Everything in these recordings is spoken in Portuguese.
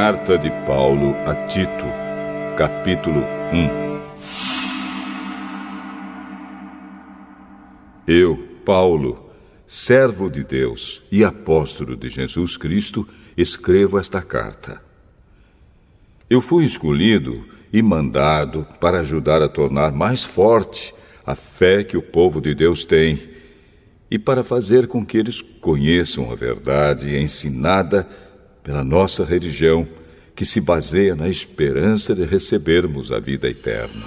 Carta de Paulo a Tito, capítulo 1 Eu, Paulo, servo de Deus e apóstolo de Jesus Cristo, escrevo esta carta. Eu fui escolhido e mandado para ajudar a tornar mais forte a fé que o povo de Deus tem e para fazer com que eles conheçam a verdade ensinada pela nossa religião, que se baseia na esperança de recebermos a vida eterna.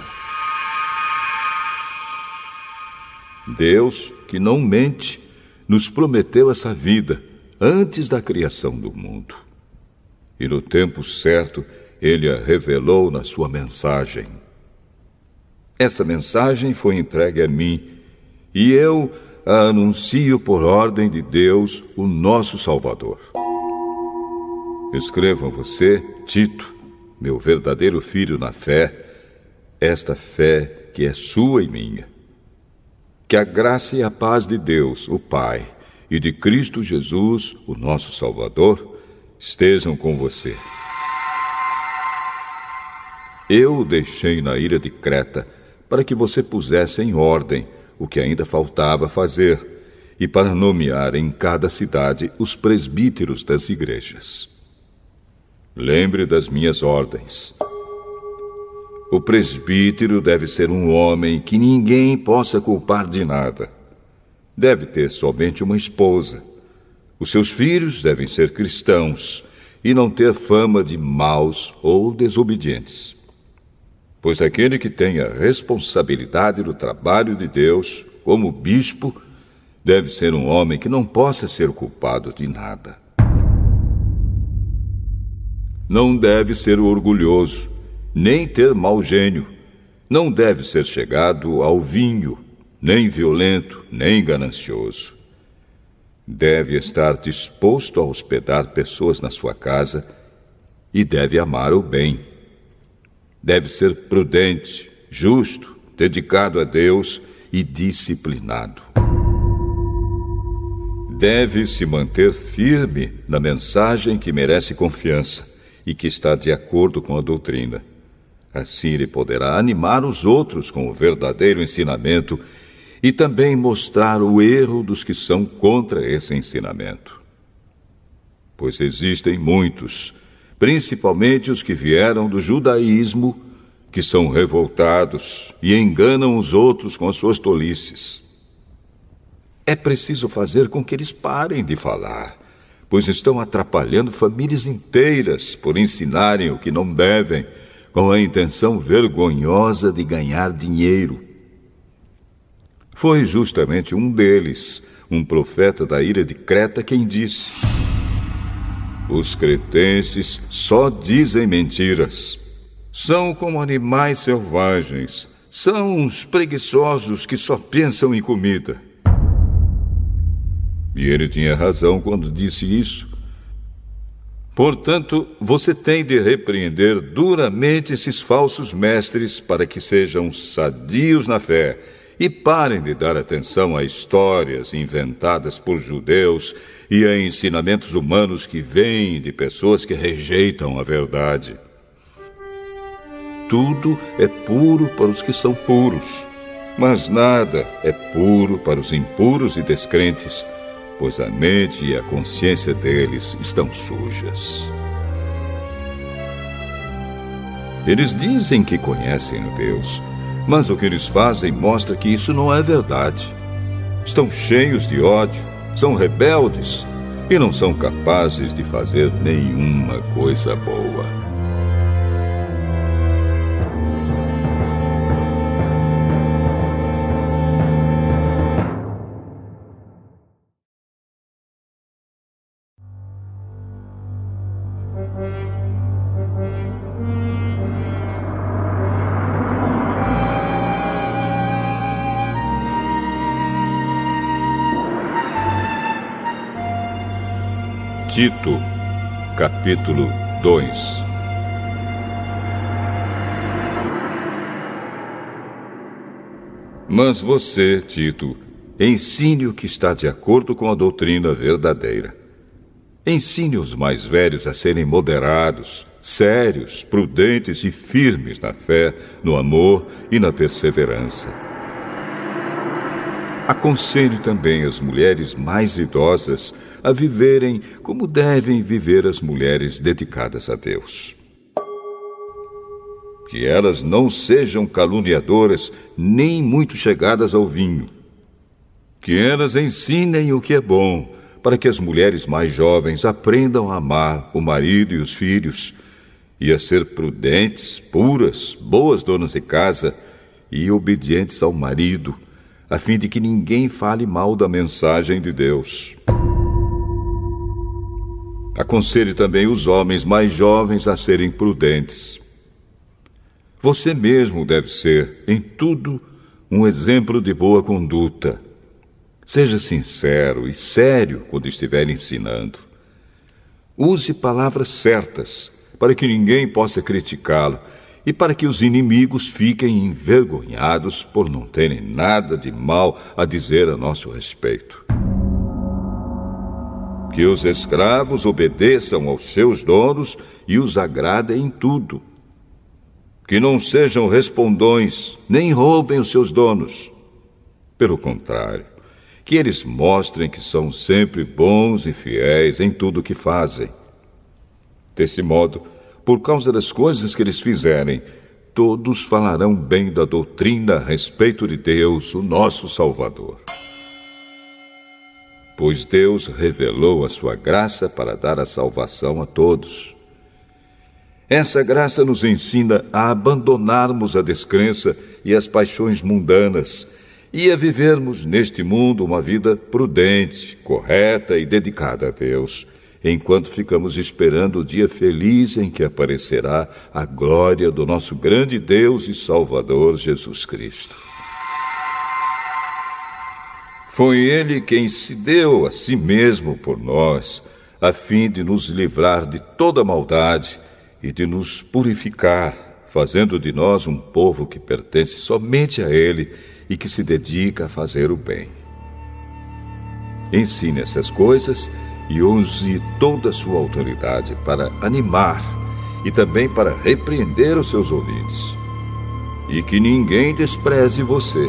Deus, que não mente, nos prometeu essa vida antes da criação do mundo. E no tempo certo, ele a revelou na sua mensagem. Essa mensagem foi entregue a mim e eu a anuncio por ordem de Deus, o nosso Salvador. Escrevo a você, Tito, meu verdadeiro filho na fé, esta fé que é sua e minha. Que a graça e a paz de Deus, o Pai, e de Cristo Jesus, o nosso Salvador, estejam com você. Eu o deixei na ilha de Creta para que você pusesse em ordem o que ainda faltava fazer e para nomear em cada cidade os presbíteros das igrejas. Lembre das minhas ordens. O presbítero deve ser um homem que ninguém possa culpar de nada. Deve ter somente uma esposa. Os seus filhos devem ser cristãos e não ter fama de maus ou desobedientes pois aquele que tem a responsabilidade do trabalho de Deus, como bispo, deve ser um homem que não possa ser culpado de nada. Não deve ser orgulhoso, nem ter mau gênio. Não deve ser chegado ao vinho, nem violento, nem ganancioso. Deve estar disposto a hospedar pessoas na sua casa e deve amar o bem Deve ser prudente, justo, dedicado a Deus e disciplinado. Deve se manter firme na mensagem que merece confiança e que está de acordo com a doutrina. Assim ele poderá animar os outros com o verdadeiro ensinamento e também mostrar o erro dos que são contra esse ensinamento. Pois existem muitos principalmente os que vieram do judaísmo, que são revoltados e enganam os outros com as suas tolices. É preciso fazer com que eles parem de falar, pois estão atrapalhando famílias inteiras por ensinarem o que não devem, com a intenção vergonhosa de ganhar dinheiro. Foi justamente um deles, um profeta da ilha de Creta, quem disse. Os cretenses só dizem mentiras. São como animais selvagens. São uns preguiçosos que só pensam em comida. E ele tinha razão quando disse isso. Portanto, você tem de repreender duramente esses falsos mestres para que sejam sadios na fé e parem de dar atenção a histórias inventadas por judeus e a ensinamentos humanos que vêm de pessoas que rejeitam a verdade. Tudo é puro para os que são puros, mas nada é puro para os impuros e descrentes, pois a mente e a consciência deles estão sujas. Eles dizem que conhecem a Deus, mas o que eles fazem mostra que isso não é verdade. Estão cheios de ódio, são rebeldes e não são capazes de fazer nenhuma coisa boa. Tito, capítulo 2 Mas você, Tito, ensine o que está de acordo com a doutrina verdadeira. Ensine os mais velhos a serem moderados, sérios, prudentes e firmes na fé, no amor e na perseverança. Aconselhe também as mulheres mais idosas a viverem como devem viver as mulheres dedicadas a Deus. Que elas não sejam caluniadoras nem muito chegadas ao vinho. Que elas ensinem o que é bom para que as mulheres mais jovens aprendam a amar o marido e os filhos, e a ser prudentes, puras, boas donas de casa e obedientes ao marido, a fim de que ninguém fale mal da mensagem de Deus. Aconselhe também os homens mais jovens a serem prudentes. Você mesmo deve ser, em tudo, um exemplo de boa conduta Seja sincero e sério quando estiver ensinando. Use palavras certas para que ninguém possa criticá-lo e para que os inimigos fiquem envergonhados por não terem nada de mal a dizer a nosso respeito. Que os escravos obedeçam aos seus donos e os agradem em tudo. Que não sejam respondões, nem roubem os seus donos. Pelo contrário, que eles mostrem que são sempre bons e fiéis em tudo o que fazem. Desse modo, por causa das coisas que eles fizerem, todos falarão bem da doutrina a respeito de Deus, o nosso Salvador. Pois Deus revelou a sua graça para dar a salvação a todos. Essa graça nos ensina a abandonarmos a descrença e as paixões mundanas e a vivermos neste mundo uma vida prudente, correta e dedicada a Deus, enquanto ficamos esperando o dia feliz em que aparecerá a glória do nosso grande Deus e Salvador Jesus Cristo. Foi Ele quem se deu a si mesmo por nós, a fim de nos livrar de toda maldade e de nos purificar, fazendo de nós um povo que pertence somente a Ele e que se dedica a fazer o bem. Ensine essas coisas e use toda a sua autoridade para animar e também para repreender os seus ouvintes. E que ninguém despreze você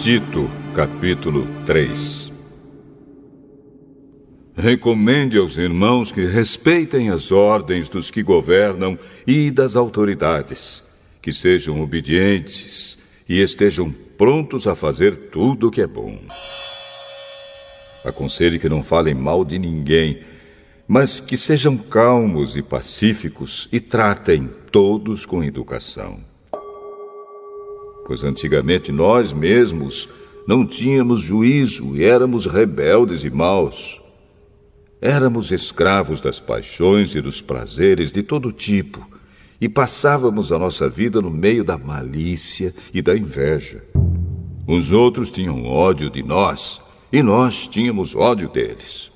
Tito, capítulo 3 Recomende aos irmãos que respeitem as ordens dos que governam e das autoridades, que sejam obedientes e estejam prontos a fazer tudo o que é bom. Aconselhe que não falem mal de ninguém, mas que sejam calmos e pacíficos e tratem todos com educação pois antigamente nós mesmos não tínhamos juízo e éramos rebeldes e maus. Éramos escravos das paixões e dos prazeres de todo tipo e passávamos a nossa vida no meio da malícia e da inveja. Os outros tinham ódio de nós e nós tínhamos ódio deles.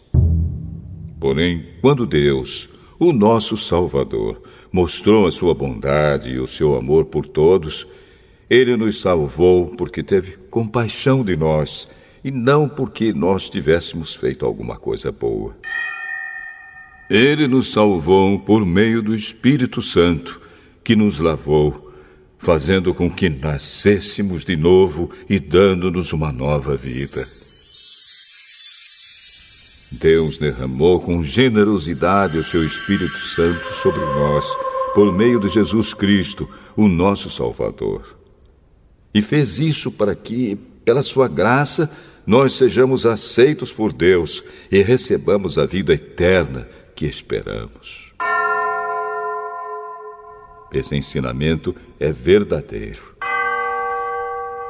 Porém, quando Deus, o nosso Salvador, mostrou a sua bondade e o seu amor por todos, ele nos salvou porque teve compaixão de nós e não porque nós tivéssemos feito alguma coisa boa. Ele nos salvou por meio do Espírito Santo, que nos lavou, fazendo com que nascêssemos de novo e dando-nos uma nova vida. Deus derramou com generosidade o seu Espírito Santo sobre nós, por meio de Jesus Cristo, o nosso Salvador. E fez isso para que, pela sua graça, nós sejamos aceitos por Deus e recebamos a vida eterna que esperamos. Esse ensinamento é verdadeiro.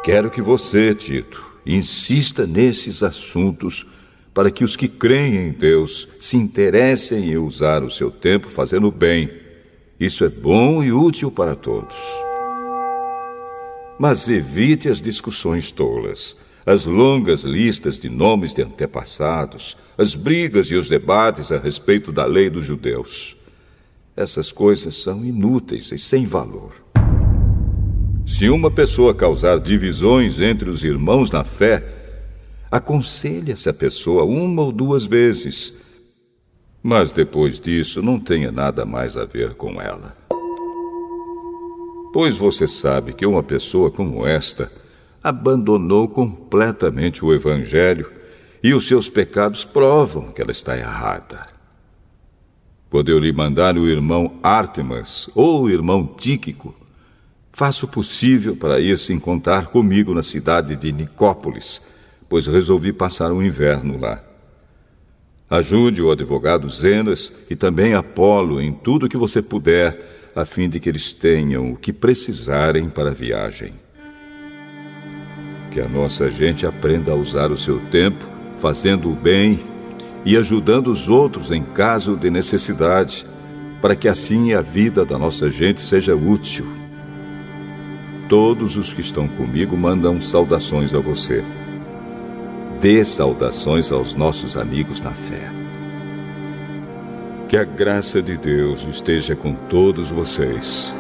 Quero que você, Tito, insista nesses assuntos para que os que creem em Deus se interessem em usar o seu tempo fazendo bem. Isso é bom e útil para todos. Mas evite as discussões tolas, as longas listas de nomes de antepassados, as brigas e os debates a respeito da lei dos judeus. Essas coisas são inúteis e sem valor. Se uma pessoa causar divisões entre os irmãos na fé, aconselhe essa pessoa uma ou duas vezes. Mas depois disso, não tenha nada mais a ver com ela. Pois você sabe que uma pessoa como esta abandonou completamente o Evangelho e os seus pecados provam que ela está errada. Quando eu lhe mandar o irmão Artemas ou o irmão Tíquico, faça o possível para ir se encontrar comigo na cidade de Nicópolis, pois resolvi passar o inverno lá. Ajude o advogado Zenas e também Apolo em tudo que você puder a fim de que eles tenham o que precisarem para a viagem. Que a nossa gente aprenda a usar o seu tempo fazendo o bem e ajudando os outros em caso de necessidade, para que assim a vida da nossa gente seja útil. Todos os que estão comigo mandam saudações a você. Dê saudações aos nossos amigos na fé. Que a graça de Deus esteja com todos vocês.